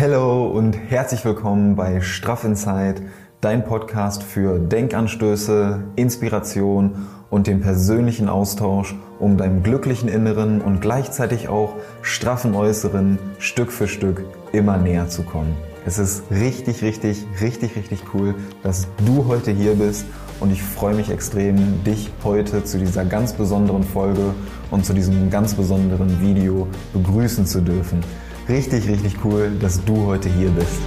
Hello und herzlich willkommen bei Straff Inside, dein Podcast für Denkanstöße, Inspiration und den persönlichen Austausch, um deinem glücklichen Inneren und gleichzeitig auch straffen Äußeren Stück für Stück immer näher zu kommen. Es ist richtig, richtig, richtig, richtig cool, dass du heute hier bist und ich freue mich extrem, dich heute zu dieser ganz besonderen Folge und zu diesem ganz besonderen Video begrüßen zu dürfen. Richtig, richtig cool, dass du heute hier bist.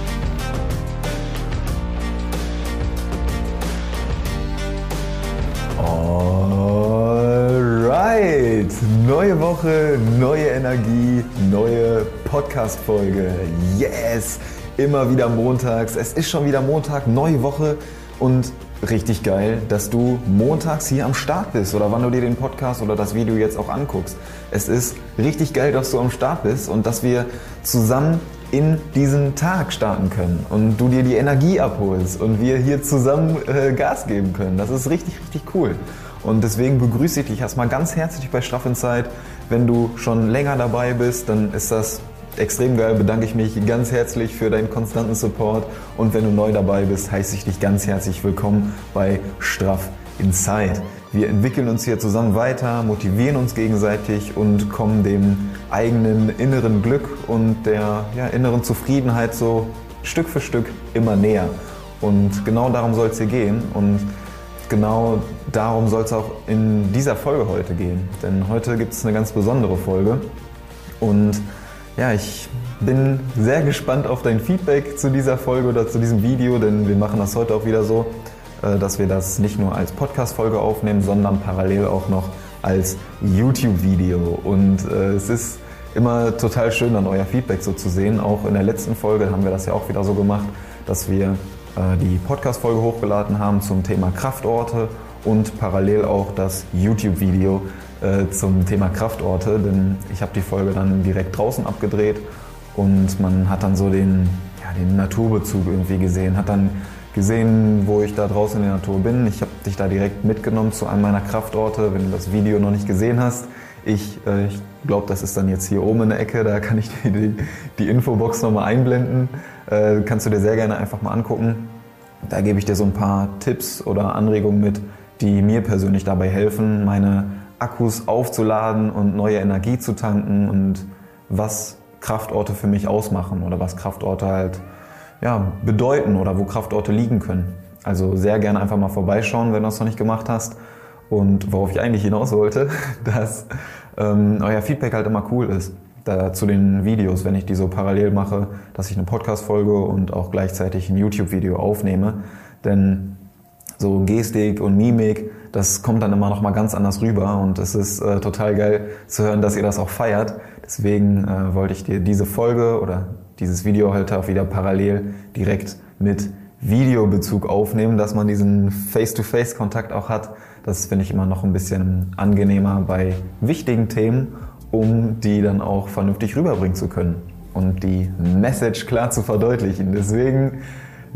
Alright, neue Woche, neue Energie, neue Podcast-Folge. Yes, immer wieder montags. Es ist schon wieder Montag, neue Woche und richtig geil, dass du montags hier am Start bist oder wann du dir den Podcast oder das Video jetzt auch anguckst. Es ist richtig geil, dass du am Start bist und dass wir zusammen in diesen Tag starten können und du dir die Energie abholst und wir hier zusammen äh, Gas geben können. Das ist richtig, richtig cool. Und deswegen begrüße ich dich erstmal ganz herzlich bei Straff Inside. Wenn du schon länger dabei bist, dann ist das extrem geil, bedanke ich mich ganz herzlich für deinen konstanten Support und wenn du neu dabei bist, heiße ich dich ganz herzlich willkommen bei Straff Inside. Wir entwickeln uns hier zusammen weiter, motivieren uns gegenseitig und kommen dem eigenen inneren Glück und der ja, inneren Zufriedenheit so Stück für Stück immer näher. Und genau darum soll es hier gehen und genau darum soll es auch in dieser Folge heute gehen. Denn heute gibt es eine ganz besondere Folge und ja, ich bin sehr gespannt auf dein Feedback zu dieser Folge oder zu diesem Video, denn wir machen das heute auch wieder so, dass wir das nicht nur als Podcast-Folge aufnehmen, sondern parallel auch noch als YouTube-Video. Und äh, es ist immer total schön, dann euer Feedback so zu sehen. Auch in der letzten Folge haben wir das ja auch wieder so gemacht, dass wir äh, die Podcast-Folge hochgeladen haben zum Thema Kraftorte und parallel auch das YouTube-Video äh, zum Thema Kraftorte, denn ich habe die Folge dann direkt draußen abgedreht und man hat dann so den, ja, den Naturbezug irgendwie gesehen, hat dann gesehen, wo ich da draußen in der Natur bin. Ich habe dich da direkt mitgenommen zu einem meiner Kraftorte, wenn du das Video noch nicht gesehen hast. Ich, äh, ich glaube, das ist dann jetzt hier oben in der Ecke, da kann ich die, die, die Infobox nochmal einblenden. Äh, kannst du dir sehr gerne einfach mal angucken. Da gebe ich dir so ein paar Tipps oder Anregungen mit, die mir persönlich dabei helfen, meine Akkus aufzuladen und neue Energie zu tanken und was Kraftorte für mich ausmachen oder was Kraftorte halt ja, bedeuten oder wo Kraftorte liegen können. Also sehr gerne einfach mal vorbeischauen, wenn du das noch nicht gemacht hast. Und worauf ich eigentlich hinaus wollte, dass ähm, euer Feedback halt immer cool ist. Da, zu den Videos, wenn ich die so parallel mache, dass ich eine Podcast-Folge und auch gleichzeitig ein YouTube-Video aufnehme. Denn so Gestik und Mimik, das kommt dann immer noch mal ganz anders rüber und es ist äh, total geil zu hören, dass ihr das auch feiert. Deswegen äh, wollte ich dir diese Folge oder dieses Video heute auch wieder parallel direkt mit Videobezug aufnehmen, dass man diesen Face-to-Face-Kontakt auch hat. Das finde ich immer noch ein bisschen angenehmer bei wichtigen Themen, um die dann auch vernünftig rüberbringen zu können und die Message klar zu verdeutlichen. Deswegen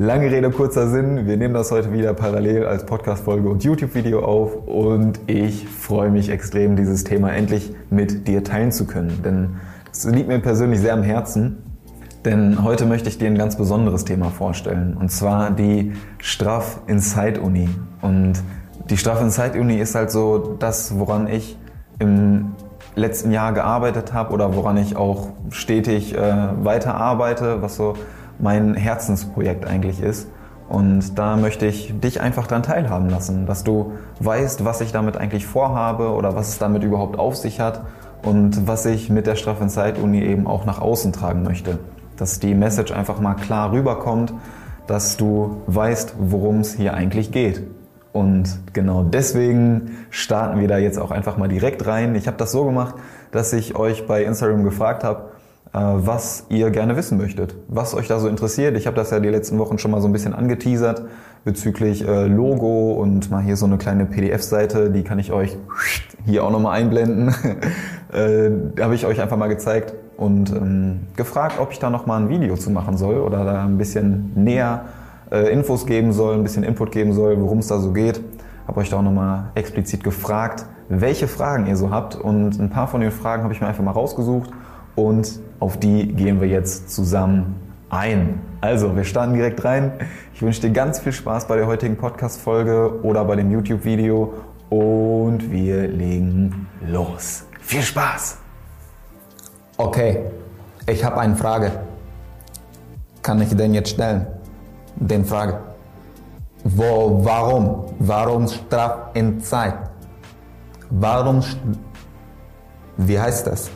Lange Rede, kurzer Sinn. Wir nehmen das heute wieder parallel als Podcast-Folge und YouTube-Video auf und ich freue mich extrem, dieses Thema endlich mit dir teilen zu können. Denn es liegt mir persönlich sehr am Herzen. Denn heute möchte ich dir ein ganz besonderes Thema vorstellen. Und zwar die Straff Inside Uni. Und die Straff Inside Uni ist halt so das, woran ich im letzten Jahr gearbeitet habe oder woran ich auch stetig äh, weiter arbeite, was so mein Herzensprojekt eigentlich ist. Und da möchte ich dich einfach daran teilhaben lassen, dass du weißt, was ich damit eigentlich vorhabe oder was es damit überhaupt auf sich hat und was ich mit der Straff Inside Uni eben auch nach außen tragen möchte. Dass die Message einfach mal klar rüberkommt, dass du weißt, worum es hier eigentlich geht. Und genau deswegen starten wir da jetzt auch einfach mal direkt rein. Ich habe das so gemacht, dass ich euch bei Instagram gefragt habe, äh, was ihr gerne wissen möchtet, was euch da so interessiert. Ich habe das ja die letzten Wochen schon mal so ein bisschen angeteasert bezüglich äh, Logo und mal hier so eine kleine PDF-Seite, die kann ich euch hier auch nochmal einblenden. äh, habe ich euch einfach mal gezeigt und ähm, gefragt, ob ich da nochmal ein Video zu machen soll oder da ein bisschen näher äh, Infos geben soll, ein bisschen Input geben soll, worum es da so geht. Habe euch da auch nochmal explizit gefragt, welche Fragen ihr so habt und ein paar von den Fragen habe ich mir einfach mal rausgesucht und auf die gehen wir jetzt zusammen ein. Also, wir starten direkt rein. Ich wünsche dir ganz viel Spaß bei der heutigen Podcast-Folge oder bei dem YouTube-Video und wir legen los. Viel Spaß! Okay, ich habe eine Frage. Kann ich den jetzt stellen? Den Frage. Wo, warum? Warum Straf in Zeit? Warum, wie heißt das?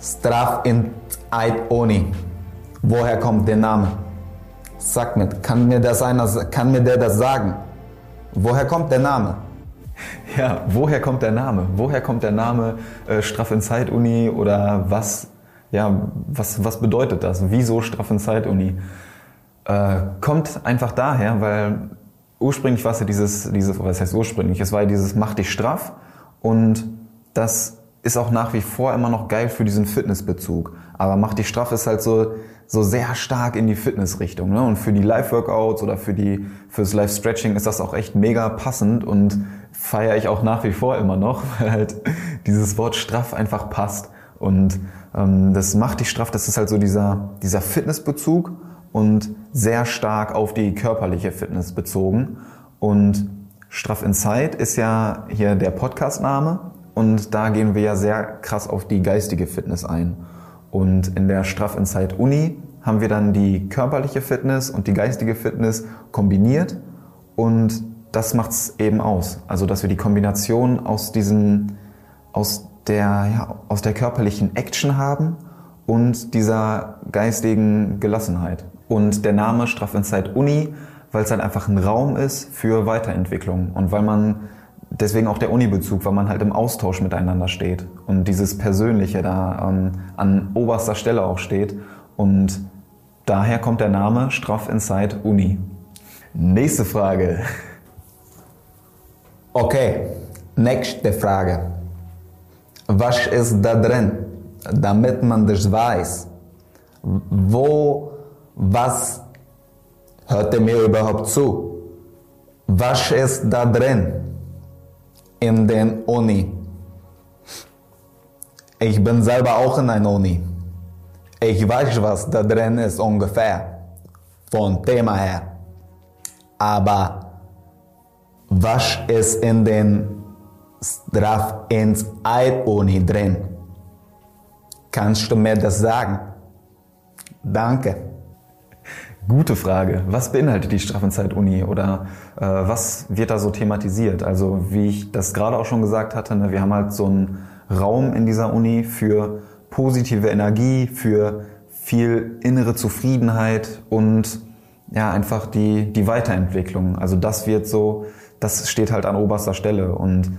Straf in Zeit Oni. Woher kommt der Name? Sag mir, kann mir das einer, kann mir der das sagen? Woher kommt der Name? Ja, woher kommt der Name? Woher kommt der Name äh, Straff in Zeit Uni oder was, ja, was, was bedeutet das? Wieso Straff in Zeit Uni? Äh, kommt einfach daher, weil ursprünglich war es ja dieses, dieses, was heißt ursprünglich? Es war ja dieses Mach dich straff und das ist auch nach wie vor immer noch geil für diesen Fitnessbezug. Aber Mach dich straff ist halt so, so sehr stark in die Fitnessrichtung. Ne? Und für die Live-Workouts oder für die, fürs Live-Stretching ist das auch echt mega passend und feiere ich auch nach wie vor immer noch, weil halt dieses Wort straff einfach passt. Und ähm, das macht dich straff, das ist halt so dieser, dieser Fitnessbezug und sehr stark auf die körperliche Fitness bezogen. Und Straff Inside ist ja hier der Podcastname und da gehen wir ja sehr krass auf die geistige Fitness ein. Und in der Straff Inside Uni haben wir dann die körperliche Fitness und die geistige Fitness kombiniert und das macht's eben aus. Also, dass wir die Kombination aus diesen, aus der, ja, aus der körperlichen Action haben und dieser geistigen Gelassenheit. Und der Name Straff Inside Uni, weil es halt einfach ein Raum ist für Weiterentwicklung und weil man deswegen auch der Uni-Bezug, weil man halt im Austausch miteinander steht und dieses Persönliche da ähm, an oberster Stelle auch steht. Und daher kommt der Name Straff Inside Uni. Nächste Frage. Okay, nächste Frage. Was ist da drin, damit man das weiß? Wo, was hört ihr mir überhaupt zu? Was ist da drin? In den Uni. Ich bin selber auch in einer Uni. Ich weiß, was da drin ist ungefähr, vom Thema her. Aber was ist in den Straf ins Eid-Uni drin? Kannst du mir das sagen? Danke. Gute Frage. Was beinhaltet die Straffenzeit-Uni oder was wird da so thematisiert? Also wie ich das gerade auch schon gesagt hatte, ne, wir haben halt so einen Raum in dieser Uni für positive Energie, für viel innere Zufriedenheit und ja einfach die die Weiterentwicklung. Also das wird so, das steht halt an oberster Stelle und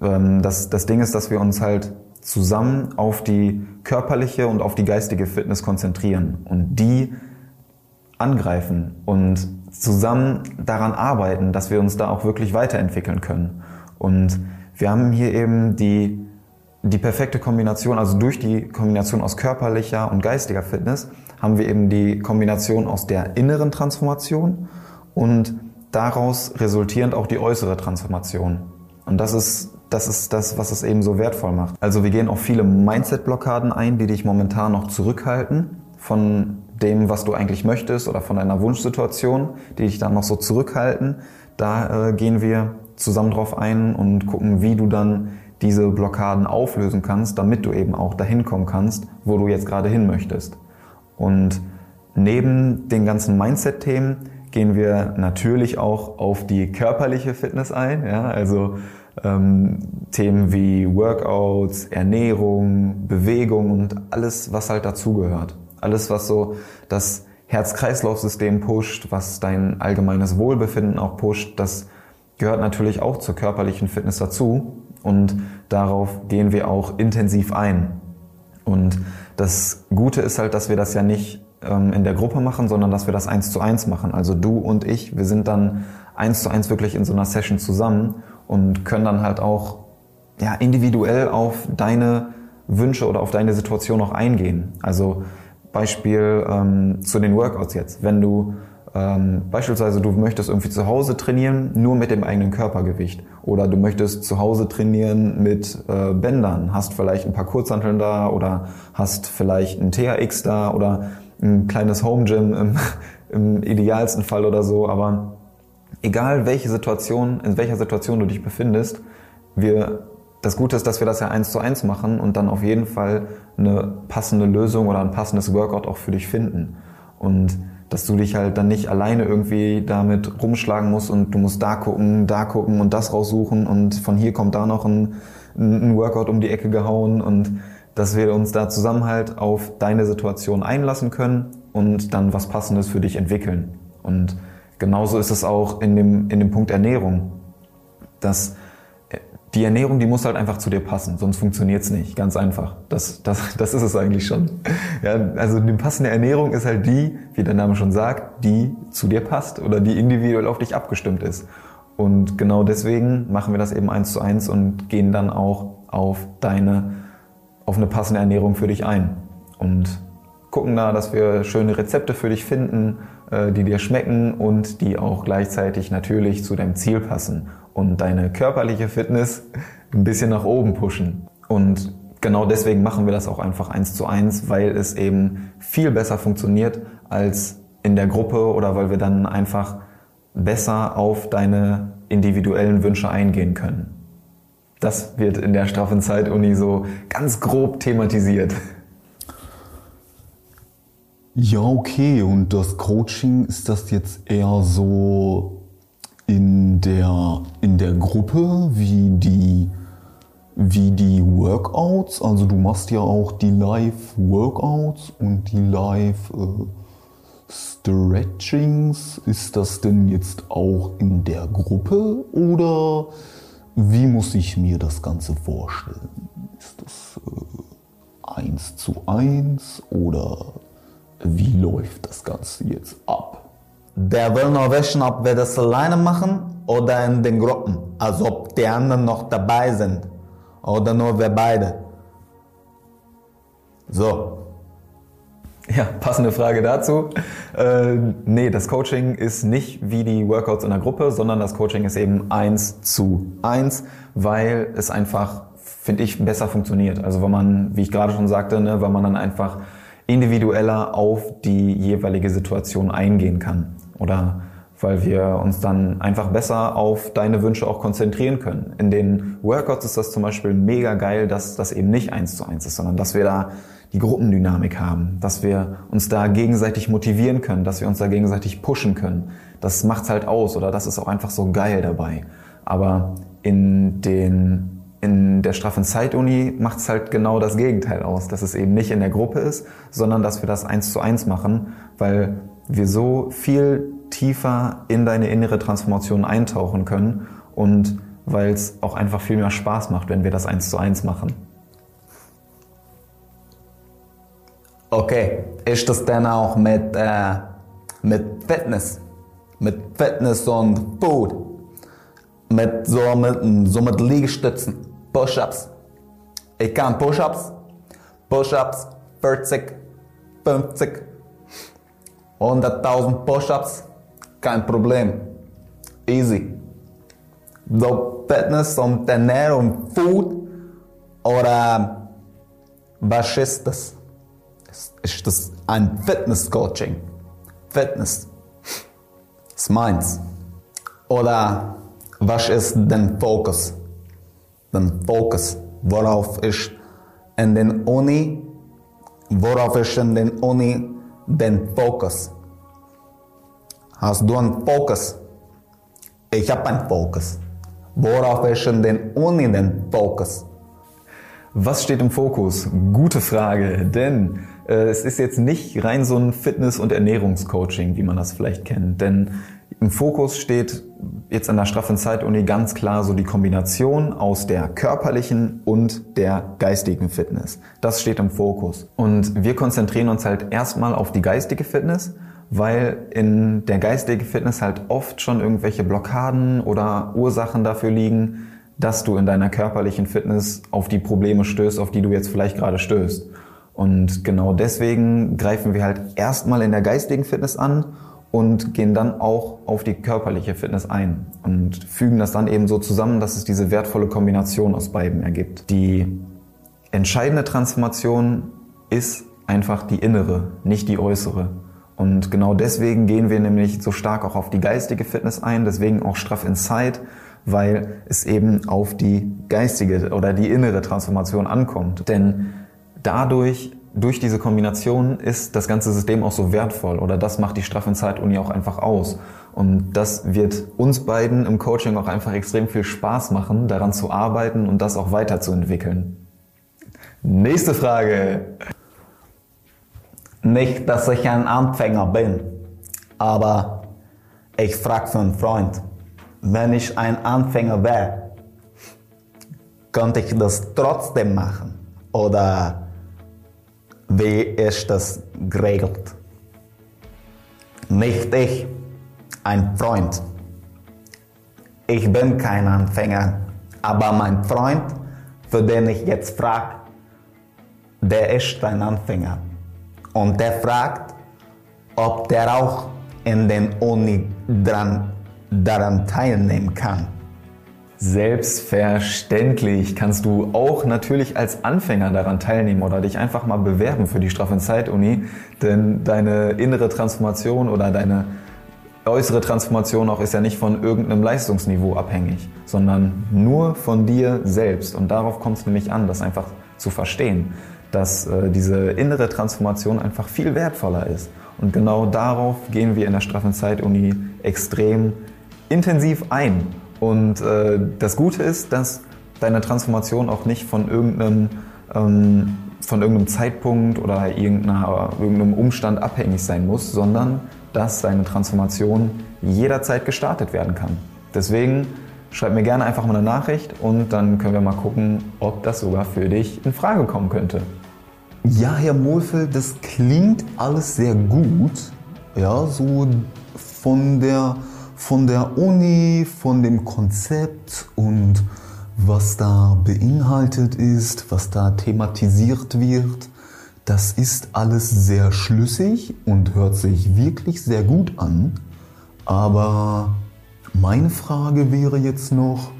ähm, das das Ding ist, dass wir uns halt zusammen auf die körperliche und auf die geistige Fitness konzentrieren und die angreifen und zusammen daran arbeiten, dass wir uns da auch wirklich weiterentwickeln können. Und wir haben hier eben die, die perfekte Kombination, also durch die Kombination aus körperlicher und geistiger Fitness haben wir eben die Kombination aus der inneren Transformation und daraus resultierend auch die äußere Transformation. Und das ist das ist das, was es eben so wertvoll macht. Also wir gehen auf viele Mindset-Blockaden ein, die dich momentan noch zurückhalten von dem, was du eigentlich möchtest oder von deiner Wunschsituation, die dich dann noch so zurückhalten. Da äh, gehen wir zusammen drauf ein und gucken, wie du dann diese Blockaden auflösen kannst, damit du eben auch dahin kommen kannst, wo du jetzt gerade hin möchtest. Und neben den ganzen Mindset-Themen gehen wir natürlich auch auf die körperliche Fitness ein, ja, also ähm, Themen wie Workouts, Ernährung, Bewegung und alles, was halt dazugehört. Alles, was so das Herz-Kreislauf-System pusht, was dein allgemeines Wohlbefinden auch pusht, das gehört natürlich auch zur körperlichen Fitness dazu. Und darauf gehen wir auch intensiv ein. Und das Gute ist halt, dass wir das ja nicht ähm, in der Gruppe machen, sondern dass wir das eins zu eins machen. Also du und ich, wir sind dann eins zu eins wirklich in so einer Session zusammen und können dann halt auch ja, individuell auf deine Wünsche oder auf deine Situation auch eingehen. Also Beispiel ähm, zu den Workouts jetzt. Wenn du ähm, beispielsweise du möchtest irgendwie zu Hause trainieren, nur mit dem eigenen Körpergewicht. Oder du möchtest zu Hause trainieren mit äh, Bändern, hast vielleicht ein paar Kurzhanteln da oder hast vielleicht ein THX da oder ein kleines Home Gym im, im idealsten Fall oder so, aber egal welche Situation, in welcher Situation du dich befindest, wir, das Gute ist, dass wir das ja eins zu eins machen und dann auf jeden Fall eine passende Lösung oder ein passendes Workout auch für dich finden. Und dass du dich halt dann nicht alleine irgendwie damit rumschlagen musst und du musst da gucken, da gucken und das raussuchen und von hier kommt da noch ein, ein Workout um die Ecke gehauen und dass wir uns da zusammen halt auf deine Situation einlassen können und dann was Passendes für dich entwickeln. Und genauso ist es auch in dem, in dem Punkt Ernährung. Dass die Ernährung, die muss halt einfach zu dir passen, sonst funktioniert es nicht. Ganz einfach. Das, das, das ist es eigentlich schon. Ja, also die passende Ernährung ist halt die, wie der Name schon sagt, die zu dir passt oder die individuell auf dich abgestimmt ist. Und genau deswegen machen wir das eben eins zu eins und gehen dann auch auf deine, auf eine passende Ernährung für dich ein. Und gucken da, dass wir schöne Rezepte für dich finden, äh, die dir schmecken und die auch gleichzeitig natürlich zu deinem Ziel passen und deine körperliche Fitness ein bisschen nach oben pushen. Und genau deswegen machen wir das auch einfach eins zu eins, weil es eben viel besser funktioniert als in der Gruppe oder weil wir dann einfach besser auf deine individuellen Wünsche eingehen können. Das wird in der straffen Zeit-Uni so ganz grob thematisiert. Ja, okay. Und das Coaching, ist das jetzt eher so in der, in der Gruppe wie die, wie die Workouts. Also du machst ja auch die Live-Workouts und die Live-Stretchings. Ist das denn jetzt auch in der Gruppe oder wie muss ich mir das Ganze vorstellen? Ist das äh, eins zu eins oder wie läuft das Ganze jetzt ab? Der will nur wissen, ob wir das alleine machen oder in den Gruppen. Also ob die anderen noch dabei sind. Oder nur wir beide. So. Ja, passende Frage dazu. Äh, nee, das Coaching ist nicht wie die Workouts in der Gruppe, sondern das Coaching ist eben eins zu eins, weil es einfach, finde ich, besser funktioniert. Also wenn man, wie ich gerade schon sagte, ne, wenn man dann einfach individueller auf die jeweilige Situation eingehen kann oder weil wir uns dann einfach besser auf deine Wünsche auch konzentrieren können. In den Workouts ist das zum Beispiel mega geil, dass das eben nicht eins zu eins ist, sondern dass wir da die Gruppendynamik haben, dass wir uns da gegenseitig motivieren können, dass wir uns da gegenseitig pushen können. Das macht's halt aus oder das ist auch einfach so geil dabei. Aber in den in der straffen Zeituni macht es halt genau das Gegenteil aus, dass es eben nicht in der Gruppe ist, sondern dass wir das eins zu eins machen, weil wir so viel tiefer in deine innere Transformation eintauchen können und weil es auch einfach viel mehr Spaß macht, wenn wir das eins zu eins machen. Okay, ist das denn auch mit, äh, mit Fitness? Mit Fitness und Food? Mit so mit, so mit Liegestützen, Push-Ups. Ich kann Push-Ups, Push-Ups 40, 50, 100.000 Push-Ups, kein Problem. Easy. So Fitness und Ernährung, Food oder was ist das? Ist das ein Fitness-Coaching? Fitness. Ist meins. Oder was ist denn Fokus? Den Fokus. Worauf ist in den Uni, worauf ist in den Uni den Fokus? Hast du einen Fokus? Ich habe einen Fokus. Worauf ist in den Uni den Fokus? Was steht im Fokus? Gute Frage, denn äh, es ist jetzt nicht rein so ein Fitness- und Ernährungscoaching, wie man das vielleicht kennt, denn im Fokus steht jetzt an der straffen Zeituni ganz klar so die Kombination aus der körperlichen und der geistigen Fitness. Das steht im Fokus. Und wir konzentrieren uns halt erstmal auf die geistige Fitness, weil in der geistigen Fitness halt oft schon irgendwelche Blockaden oder Ursachen dafür liegen, dass du in deiner körperlichen Fitness auf die Probleme stößt, auf die du jetzt vielleicht gerade stößt. Und genau deswegen greifen wir halt erstmal in der geistigen Fitness an und gehen dann auch auf die körperliche Fitness ein und fügen das dann eben so zusammen, dass es diese wertvolle Kombination aus beiden ergibt. Die entscheidende Transformation ist einfach die innere, nicht die äußere. Und genau deswegen gehen wir nämlich so stark auch auf die geistige Fitness ein, deswegen auch straff Inside, weil es eben auf die geistige oder die innere Transformation ankommt. Denn dadurch, durch diese Kombination ist das ganze System auch so wertvoll oder das macht die Straff Inside Uni auch einfach aus. Und das wird uns beiden im Coaching auch einfach extrem viel Spaß machen, daran zu arbeiten und das auch weiterzuentwickeln. Nächste Frage. Nicht, dass ich ein Anfänger bin, aber ich frage für einen Freund, wenn ich ein Anfänger wäre, könnte ich das trotzdem machen? Oder wie ist das geregelt? Nicht ich, ein Freund. Ich bin kein Anfänger, aber mein Freund, für den ich jetzt frage, der ist ein Anfänger. Und der fragt, ob der auch in den Uni dran, daran teilnehmen kann. Selbstverständlich kannst du auch natürlich als Anfänger daran teilnehmen oder dich einfach mal bewerben für die Straff- und Zeit-Uni, denn deine innere Transformation oder deine äußere Transformation auch ist ja nicht von irgendeinem Leistungsniveau abhängig, sondern nur von dir selbst. Und darauf kommt es nämlich an, das einfach zu verstehen dass äh, diese innere Transformation einfach viel wertvoller ist. Und genau darauf gehen wir in der Straffen Zeit Uni extrem intensiv ein. Und äh, das Gute ist, dass deine Transformation auch nicht von irgendeinem, ähm, von irgendeinem Zeitpunkt oder irgendeinem Umstand abhängig sein muss, sondern dass deine Transformation jederzeit gestartet werden kann. Deswegen schreib mir gerne einfach mal eine Nachricht und dann können wir mal gucken, ob das sogar für dich in Frage kommen könnte. Ja, Herr Mohlfeld, das klingt alles sehr gut. Ja, so von der, von der Uni, von dem Konzept und was da beinhaltet ist, was da thematisiert wird. Das ist alles sehr schlüssig und hört sich wirklich sehr gut an. Aber meine Frage wäre jetzt noch,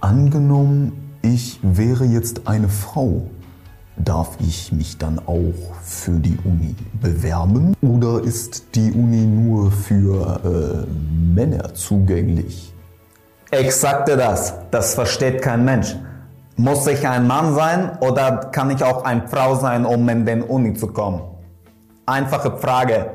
angenommen, ich wäre jetzt eine Frau, darf ich mich dann auch für die Uni bewerben oder ist die Uni nur für äh, Männer zugänglich? Ich sagte das, das versteht kein Mensch. Muss ich ein Mann sein oder kann ich auch eine Frau sein, um in den Uni zu kommen? Einfache Frage.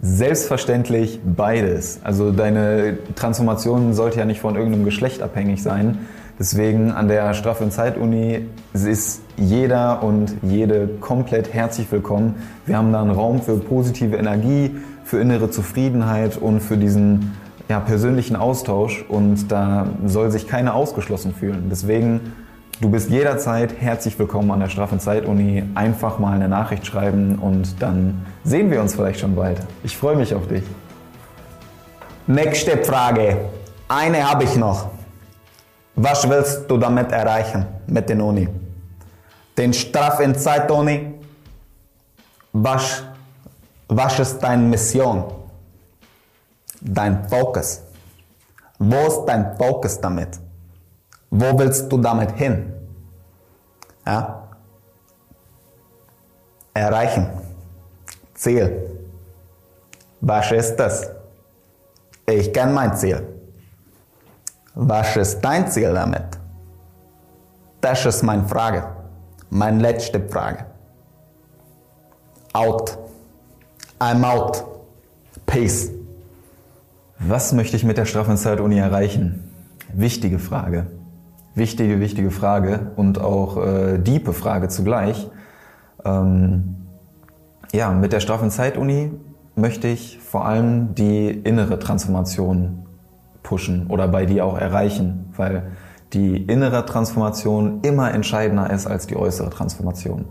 Selbstverständlich beides. Also deine Transformation sollte ja nicht von irgendeinem Geschlecht abhängig sein. Deswegen an der Strafe- und Zeit-Uni ist jeder und jede komplett herzlich willkommen. Wir haben da einen Raum für positive Energie, für innere Zufriedenheit und für diesen ja, persönlichen Austausch und da soll sich keiner ausgeschlossen fühlen. Deswegen, du bist jederzeit herzlich willkommen an der Strafe- und Zeit-Uni. Einfach mal eine Nachricht schreiben und dann sehen wir uns vielleicht schon bald. Ich freue mich auf dich. Nächste Frage. Eine habe ich noch. Was willst du damit erreichen mit der Uni? Den Straf in Zeit Uni? Was, was ist deine Mission? Dein Fokus? Wo ist dein Fokus damit? Wo willst du damit hin? Ja? Erreichen. Ziel. Was ist das? Ich kenne mein Ziel. Was ist dein Ziel damit? Das ist meine Frage. Meine letzte Frage. Out. I'm out. Peace. Was möchte ich mit der Straffenzeit-Uni erreichen? Wichtige Frage. Wichtige, wichtige Frage und auch äh, diepe Frage zugleich. Ähm, ja, mit der Straffenzeit-Uni möchte ich vor allem die innere Transformation pushen oder bei dir auch erreichen, weil die innere Transformation immer entscheidender ist als die äußere Transformation.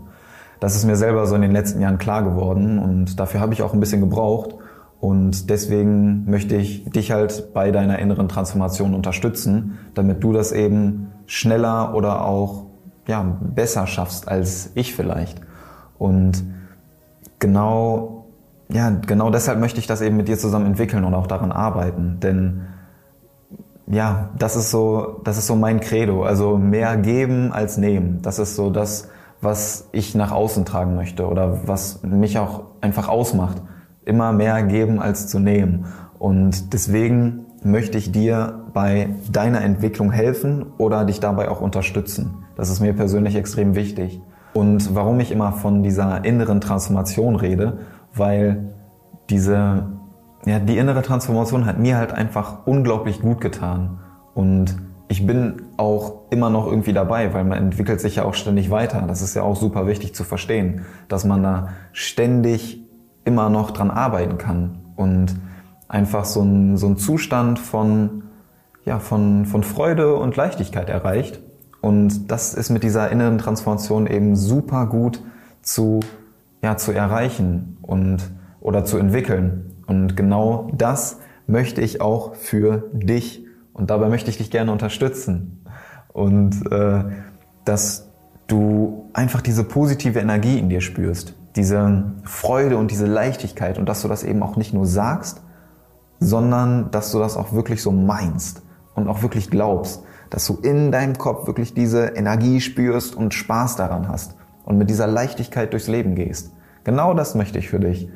Das ist mir selber so in den letzten Jahren klar geworden und dafür habe ich auch ein bisschen gebraucht und deswegen möchte ich dich halt bei deiner inneren Transformation unterstützen, damit du das eben schneller oder auch ja, besser schaffst als ich vielleicht. Und genau, ja, genau deshalb möchte ich das eben mit dir zusammen entwickeln und auch daran arbeiten, denn ja, das ist so, das ist so mein Credo. Also mehr geben als nehmen. Das ist so das, was ich nach außen tragen möchte oder was mich auch einfach ausmacht. Immer mehr geben als zu nehmen. Und deswegen möchte ich dir bei deiner Entwicklung helfen oder dich dabei auch unterstützen. Das ist mir persönlich extrem wichtig. Und warum ich immer von dieser inneren Transformation rede, weil diese, ja, die innere Transformation hat mir halt einfach unglaublich gut getan. Und ich bin auch immer noch irgendwie dabei, weil man entwickelt sich ja auch ständig weiter. Das ist ja auch super wichtig zu verstehen, dass man da ständig immer noch dran arbeiten kann und einfach so ein, so ein Zustand von, ja, von, von Freude und Leichtigkeit erreicht. Und das ist mit dieser inneren Transformation eben super gut zu, ja, zu erreichen und, oder zu entwickeln. Und genau das möchte ich auch für dich und dabei möchte ich dich gerne unterstützen. Und äh, dass du einfach diese positive Energie in dir spürst, diese Freude und diese Leichtigkeit und dass du das eben auch nicht nur sagst, sondern dass du das auch wirklich so meinst und auch wirklich glaubst, dass du in deinem Kopf wirklich diese Energie spürst und Spaß daran hast und mit dieser Leichtigkeit durchs Leben gehst. Genau das möchte ich für dich.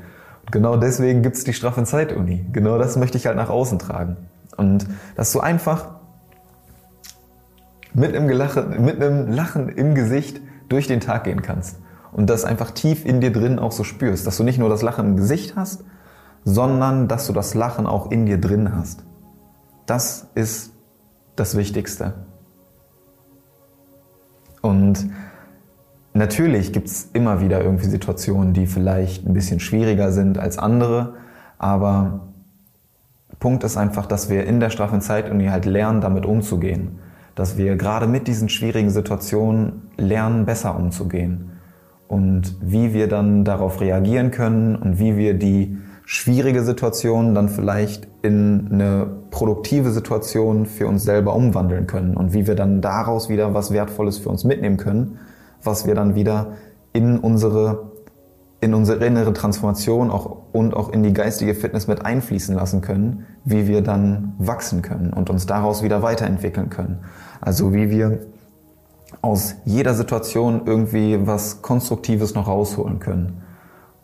Genau deswegen gibt's die Strafe Zeit-Uni. Genau das möchte ich halt nach außen tragen. Und dass du einfach mit einem, Gelachen, mit einem Lachen im Gesicht durch den Tag gehen kannst. Und das einfach tief in dir drin auch so spürst. Dass du nicht nur das Lachen im Gesicht hast, sondern dass du das Lachen auch in dir drin hast. Das ist das Wichtigste. Und natürlich gibt es immer wieder irgendwie Situationen, die vielleicht ein bisschen schwieriger sind als andere, aber Punkt ist einfach, dass wir in der straffen Zeituni halt lernen, damit umzugehen. Dass wir gerade mit diesen schwierigen Situationen lernen, besser umzugehen. Und wie wir dann darauf reagieren können und wie wir die schwierige Situation dann vielleicht in eine produktive Situation für uns selber umwandeln können und wie wir dann daraus wieder was Wertvolles für uns mitnehmen können, was wir dann wieder in unsere in unsere innere Transformation auch und auch in die geistige Fitness mit einfließen lassen können, wie wir dann wachsen können und uns daraus wieder weiterentwickeln können. Also wie wir aus jeder Situation irgendwie was Konstruktives noch rausholen können.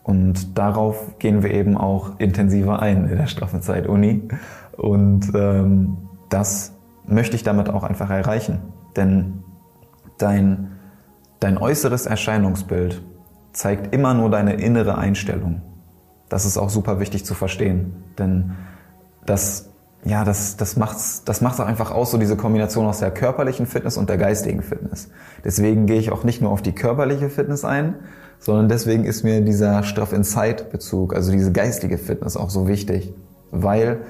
Und darauf gehen wir eben auch intensiver ein in der straffen Zeit Uni. Und ähm, das möchte ich damit auch einfach erreichen. Denn dein, dein äußeres Erscheinungsbild zeigt immer nur deine innere Einstellung. Das ist auch super wichtig zu verstehen, denn das, ja, das, das macht's, das macht's auch einfach aus, so diese Kombination aus der körperlichen Fitness und der geistigen Fitness. Deswegen gehe ich auch nicht nur auf die körperliche Fitness ein, sondern deswegen ist mir dieser Straff Insight Bezug, also diese geistige Fitness auch so wichtig, weil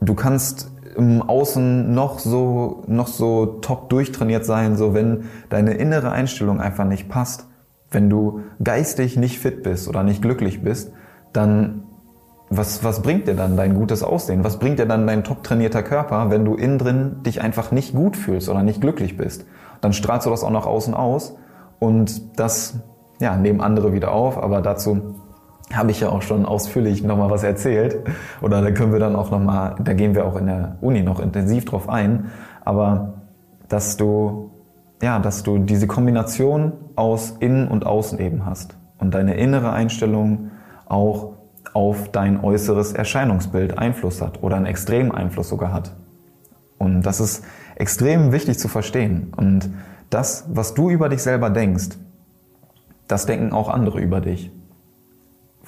du kannst im Außen noch so, noch so top durchtrainiert sein, so wenn deine innere Einstellung einfach nicht passt, wenn du geistig nicht fit bist oder nicht glücklich bist, dann was, was bringt dir dann dein gutes Aussehen? Was bringt dir dann dein top trainierter Körper, wenn du innen drin dich einfach nicht gut fühlst oder nicht glücklich bist? Dann strahlst du das auch nach außen aus und das ja, nehmen andere wieder auf, aber dazu habe ich ja auch schon ausführlich nochmal was erzählt. Oder da können wir dann auch nochmal, da gehen wir auch in der Uni noch intensiv drauf ein. Aber dass du ja, dass du diese Kombination aus Innen und Außen eben hast und deine innere Einstellung auch auf dein äußeres Erscheinungsbild Einfluss hat oder einen extremen Einfluss sogar hat. Und das ist extrem wichtig zu verstehen. Und das, was du über dich selber denkst, das denken auch andere über dich.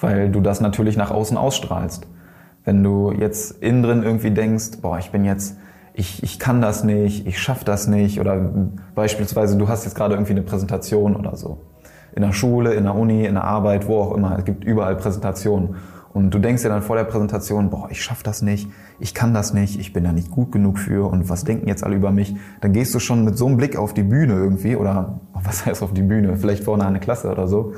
Weil du das natürlich nach außen ausstrahlst. Wenn du jetzt innen drin irgendwie denkst, boah, ich bin jetzt ich, ich kann das nicht, ich schaffe das nicht oder beispielsweise du hast jetzt gerade irgendwie eine Präsentation oder so. In der Schule, in der Uni, in der Arbeit, wo auch immer. Es gibt überall Präsentationen. Und du denkst dir dann vor der Präsentation, boah, ich schaffe das nicht, ich kann das nicht, ich bin da nicht gut genug für und was denken jetzt alle über mich? Dann gehst du schon mit so einem Blick auf die Bühne irgendwie oder was heißt auf die Bühne? Vielleicht vorne eine Klasse oder so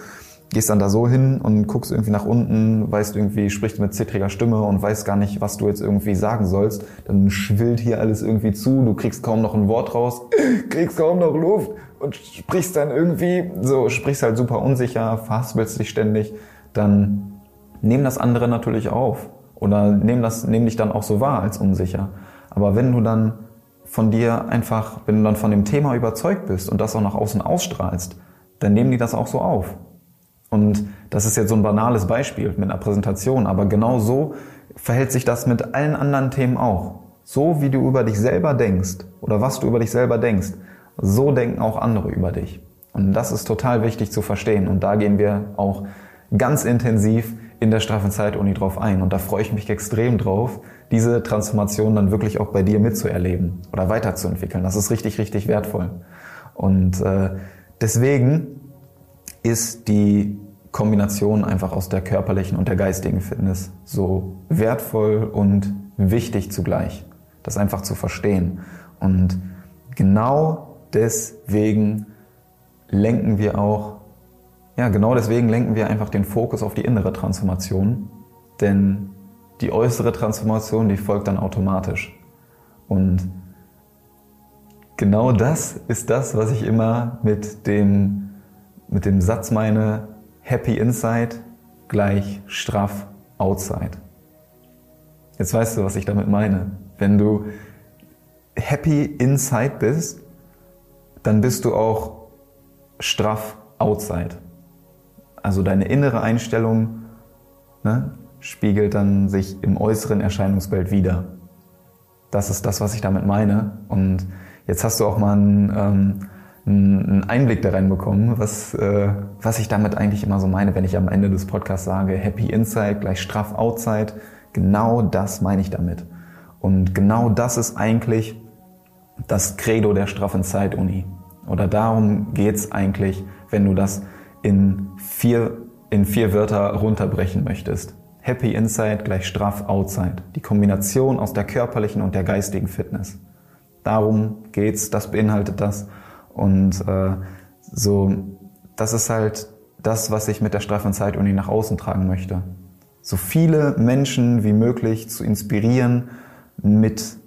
gehst dann da so hin und guckst irgendwie nach unten, weißt irgendwie, sprichst mit zittriger Stimme und weißt gar nicht, was du jetzt irgendwie sagen sollst. Dann schwillt hier alles irgendwie zu, du kriegst kaum noch ein Wort raus, kriegst kaum noch Luft und sprichst dann irgendwie, so sprichst halt super unsicher, verhaspelst dich ständig. Dann nehmen das andere natürlich auf oder nehmen das, nehmen dich dann auch so wahr als unsicher. Aber wenn du dann von dir einfach, wenn du dann von dem Thema überzeugt bist und das auch nach außen ausstrahlst, dann nehmen die das auch so auf. Und das ist jetzt so ein banales Beispiel mit einer Präsentation, aber genau so verhält sich das mit allen anderen Themen auch. So wie du über dich selber denkst oder was du über dich selber denkst, so denken auch andere über dich. Und das ist total wichtig zu verstehen. Und da gehen wir auch ganz intensiv in der straffen Zeit-Uni drauf ein. Und da freue ich mich extrem drauf, diese Transformation dann wirklich auch bei dir mitzuerleben oder weiterzuentwickeln. Das ist richtig, richtig wertvoll. Und äh, deswegen ist die Kombination einfach aus der körperlichen und der geistigen Fitness so wertvoll und wichtig zugleich. Das einfach zu verstehen. Und genau deswegen lenken wir auch, ja, genau deswegen lenken wir einfach den Fokus auf die innere Transformation. Denn die äußere Transformation, die folgt dann automatisch. Und genau das ist das, was ich immer mit dem, mit dem Satz meine, Happy Inside gleich straff Outside. Jetzt weißt du, was ich damit meine. Wenn du happy inside bist, dann bist du auch straff outside. Also deine innere Einstellung ne, spiegelt dann sich im äußeren Erscheinungsbild wieder. Das ist das, was ich damit meine. Und jetzt hast du auch mal einen, ähm, einen Einblick da reinbekommen, was, äh, was ich damit eigentlich immer so meine, wenn ich am Ende des Podcasts sage, Happy Inside gleich straff Outside. Genau das meine ich damit. Und genau das ist eigentlich das Credo der straffen Zeit-Uni. Oder darum geht's eigentlich, wenn du das in vier, in vier Wörter runterbrechen möchtest. Happy Inside gleich straff Outside. Die Kombination aus der körperlichen und der geistigen Fitness. Darum geht's, das beinhaltet das. Und äh, so, das ist halt das, was ich mit der straffen Zeit-Uni nach außen tragen möchte. So viele Menschen wie möglich zu inspirieren, mit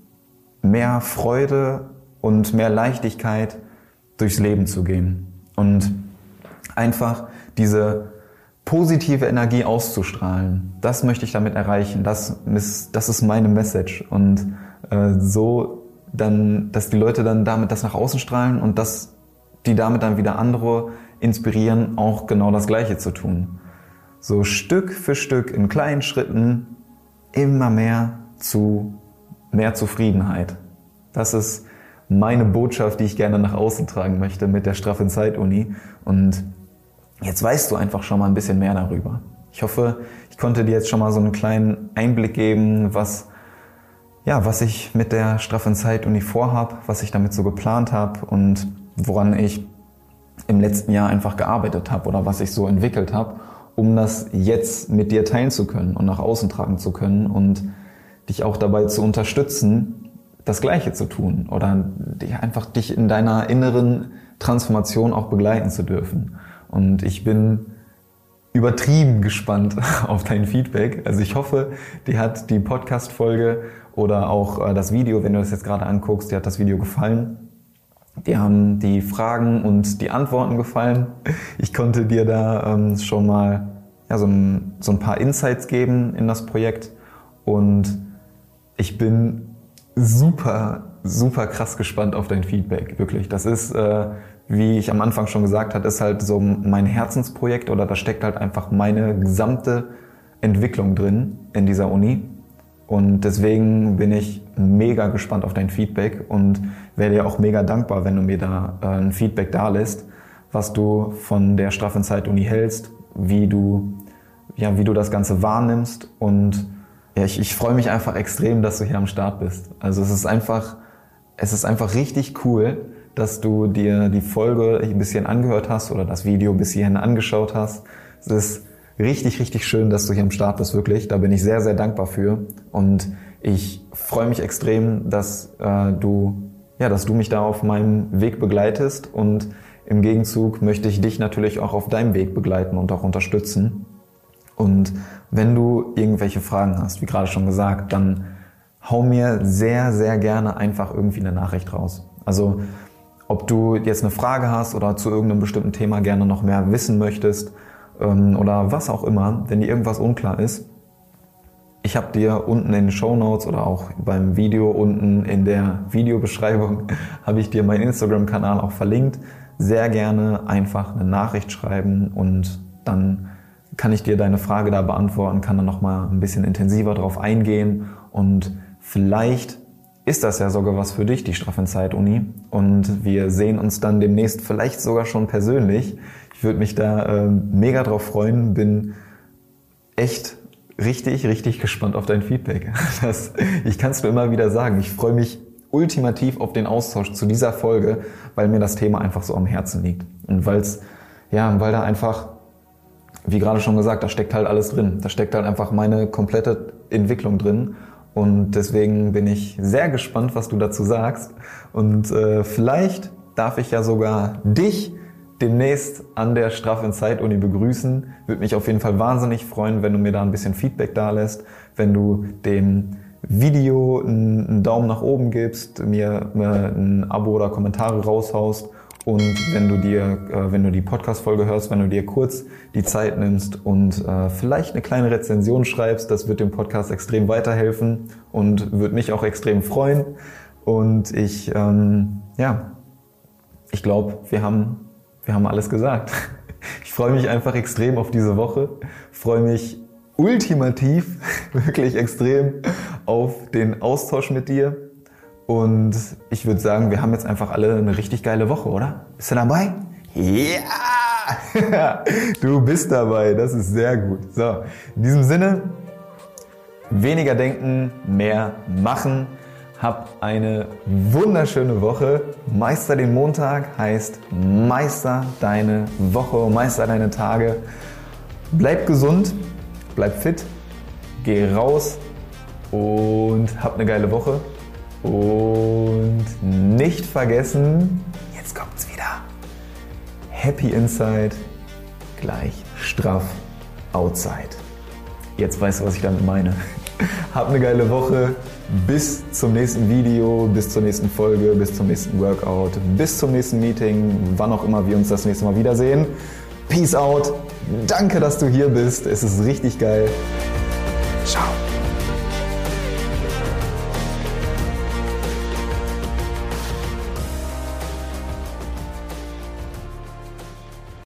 mehr Freude und mehr Leichtigkeit durchs Leben zu gehen. Und einfach diese positive Energie auszustrahlen. Das möchte ich damit erreichen. Das ist, das ist meine Message. Und äh, so dann, dass die Leute dann damit das nach außen strahlen und dass die damit dann wieder andere inspirieren, auch genau das Gleiche zu tun. So Stück für Stück in kleinen Schritten immer mehr zu mehr Zufriedenheit. Das ist meine Botschaft, die ich gerne nach außen tragen möchte mit der straffen Zeit-Uni. Und jetzt weißt du einfach schon mal ein bisschen mehr darüber. Ich hoffe, ich konnte dir jetzt schon mal so einen kleinen Einblick geben, was, ja, was ich mit der straffen Zeit-Uni vorhab, was ich damit so geplant habe und woran ich im letzten Jahr einfach gearbeitet habe oder was ich so entwickelt habe, um das jetzt mit dir teilen zu können und nach außen tragen zu können und dich auch dabei zu unterstützen, das Gleiche zu tun oder einfach dich in deiner inneren Transformation auch begleiten zu dürfen. Und ich bin übertrieben gespannt auf dein Feedback. Also ich hoffe, dir hat die Podcast-Folge oder auch äh, das Video, wenn du das jetzt gerade anguckst, dir hat das Video gefallen. Dir haben die Fragen und die Antworten gefallen. Ich konnte dir da ähm, schon mal ja, so, ein, so ein paar Insights geben in das Projekt und ich bin super, super krass gespannt auf dein Feedback, wirklich. Das ist, äh, wie ich am Anfang schon gesagt habe, ist halt so mein Herzensprojekt oder da steckt halt einfach meine gesamte Entwicklung drin in dieser Uni. Und deswegen bin ich mega gespannt auf dein Feedback und wäre dir auch mega dankbar, wenn du mir da äh, ein Feedback da lässt, was du von der straffen Zeit-Uni hältst, wie du, ja, wie du das Ganze wahrnimmst und ja, ich, ich freue mich einfach extrem, dass du hier am Start bist. Also es ist einfach, es ist einfach richtig cool, dass du dir die Folge ein bisschen angehört hast oder das Video bis hierhin angeschaut hast. Es ist richtig, richtig schön, dass du hier am Start bist, wirklich. Da bin ich sehr, sehr dankbar für. Und ich freue mich extrem, dass äh, du, ja, dass du mich da auf meinem Weg begleitest. Und im Gegenzug möchte ich dich natürlich auch auf deinem Weg begleiten und auch unterstützen. Und wenn du irgendwelche Fragen hast, wie gerade schon gesagt, dann hau mir sehr, sehr gerne einfach irgendwie eine Nachricht raus. Also ob du jetzt eine Frage hast oder zu irgendeinem bestimmten Thema gerne noch mehr wissen möchtest ähm, oder was auch immer, wenn dir irgendwas unklar ist, ich habe dir unten in den Show Notes oder auch beim Video unten in der Videobeschreibung habe ich dir meinen Instagram-Kanal auch verlinkt. sehr gerne einfach eine Nachricht schreiben und dann kann ich dir deine Frage da beantworten, kann dann nochmal ein bisschen intensiver drauf eingehen und vielleicht ist das ja sogar was für dich, die Straffenzeit-Uni. Und wir sehen uns dann demnächst vielleicht sogar schon persönlich. Ich würde mich da äh, mega drauf freuen, bin echt richtig, richtig gespannt auf dein Feedback. Das, ich kann es nur immer wieder sagen. Ich freue mich ultimativ auf den Austausch zu dieser Folge, weil mir das Thema einfach so am Herzen liegt. Und weil's, ja, weil da einfach, wie gerade schon gesagt, da steckt halt alles drin. Da steckt halt einfach meine komplette Entwicklung drin. Und deswegen bin ich sehr gespannt, was du dazu sagst. Und äh, vielleicht darf ich ja sogar dich demnächst an der Straff in Zeit Uni begrüßen. Würde mich auf jeden Fall wahnsinnig freuen, wenn du mir da ein bisschen Feedback da lässt, wenn du dem Video einen Daumen nach oben gibst, mir ein Abo oder Kommentare raushaust und wenn du dir, äh, wenn du die Podcast-Folge hörst, wenn du dir kurz die Zeit nimmst und äh, vielleicht eine kleine Rezension schreibst, das wird dem Podcast extrem weiterhelfen und wird mich auch extrem freuen. Und ich, ähm, ja, ich glaube, wir haben wir haben alles gesagt. Ich freue mich einfach extrem auf diese Woche, freue mich ultimativ, wirklich extrem auf den Austausch mit dir. Und ich würde sagen, wir haben jetzt einfach alle eine richtig geile Woche, oder? Bist du dabei? Ja! Du bist dabei, das ist sehr gut. So, in diesem Sinne, weniger denken, mehr machen. Hab eine wunderschöne Woche. Meister den Montag heißt Meister deine Woche, Meister deine Tage. Bleib gesund, bleib fit, geh raus und hab eine geile Woche. Und nicht vergessen, jetzt kommt's wieder. Happy Inside gleich straff Outside. Jetzt weißt du, was ich damit meine. Hab eine geile Woche. Bis zum nächsten Video, bis zur nächsten Folge, bis zum nächsten Workout, bis zum nächsten Meeting, wann auch immer wir uns das nächste Mal wiedersehen. Peace out. Danke, dass du hier bist. Es ist richtig geil. Ciao.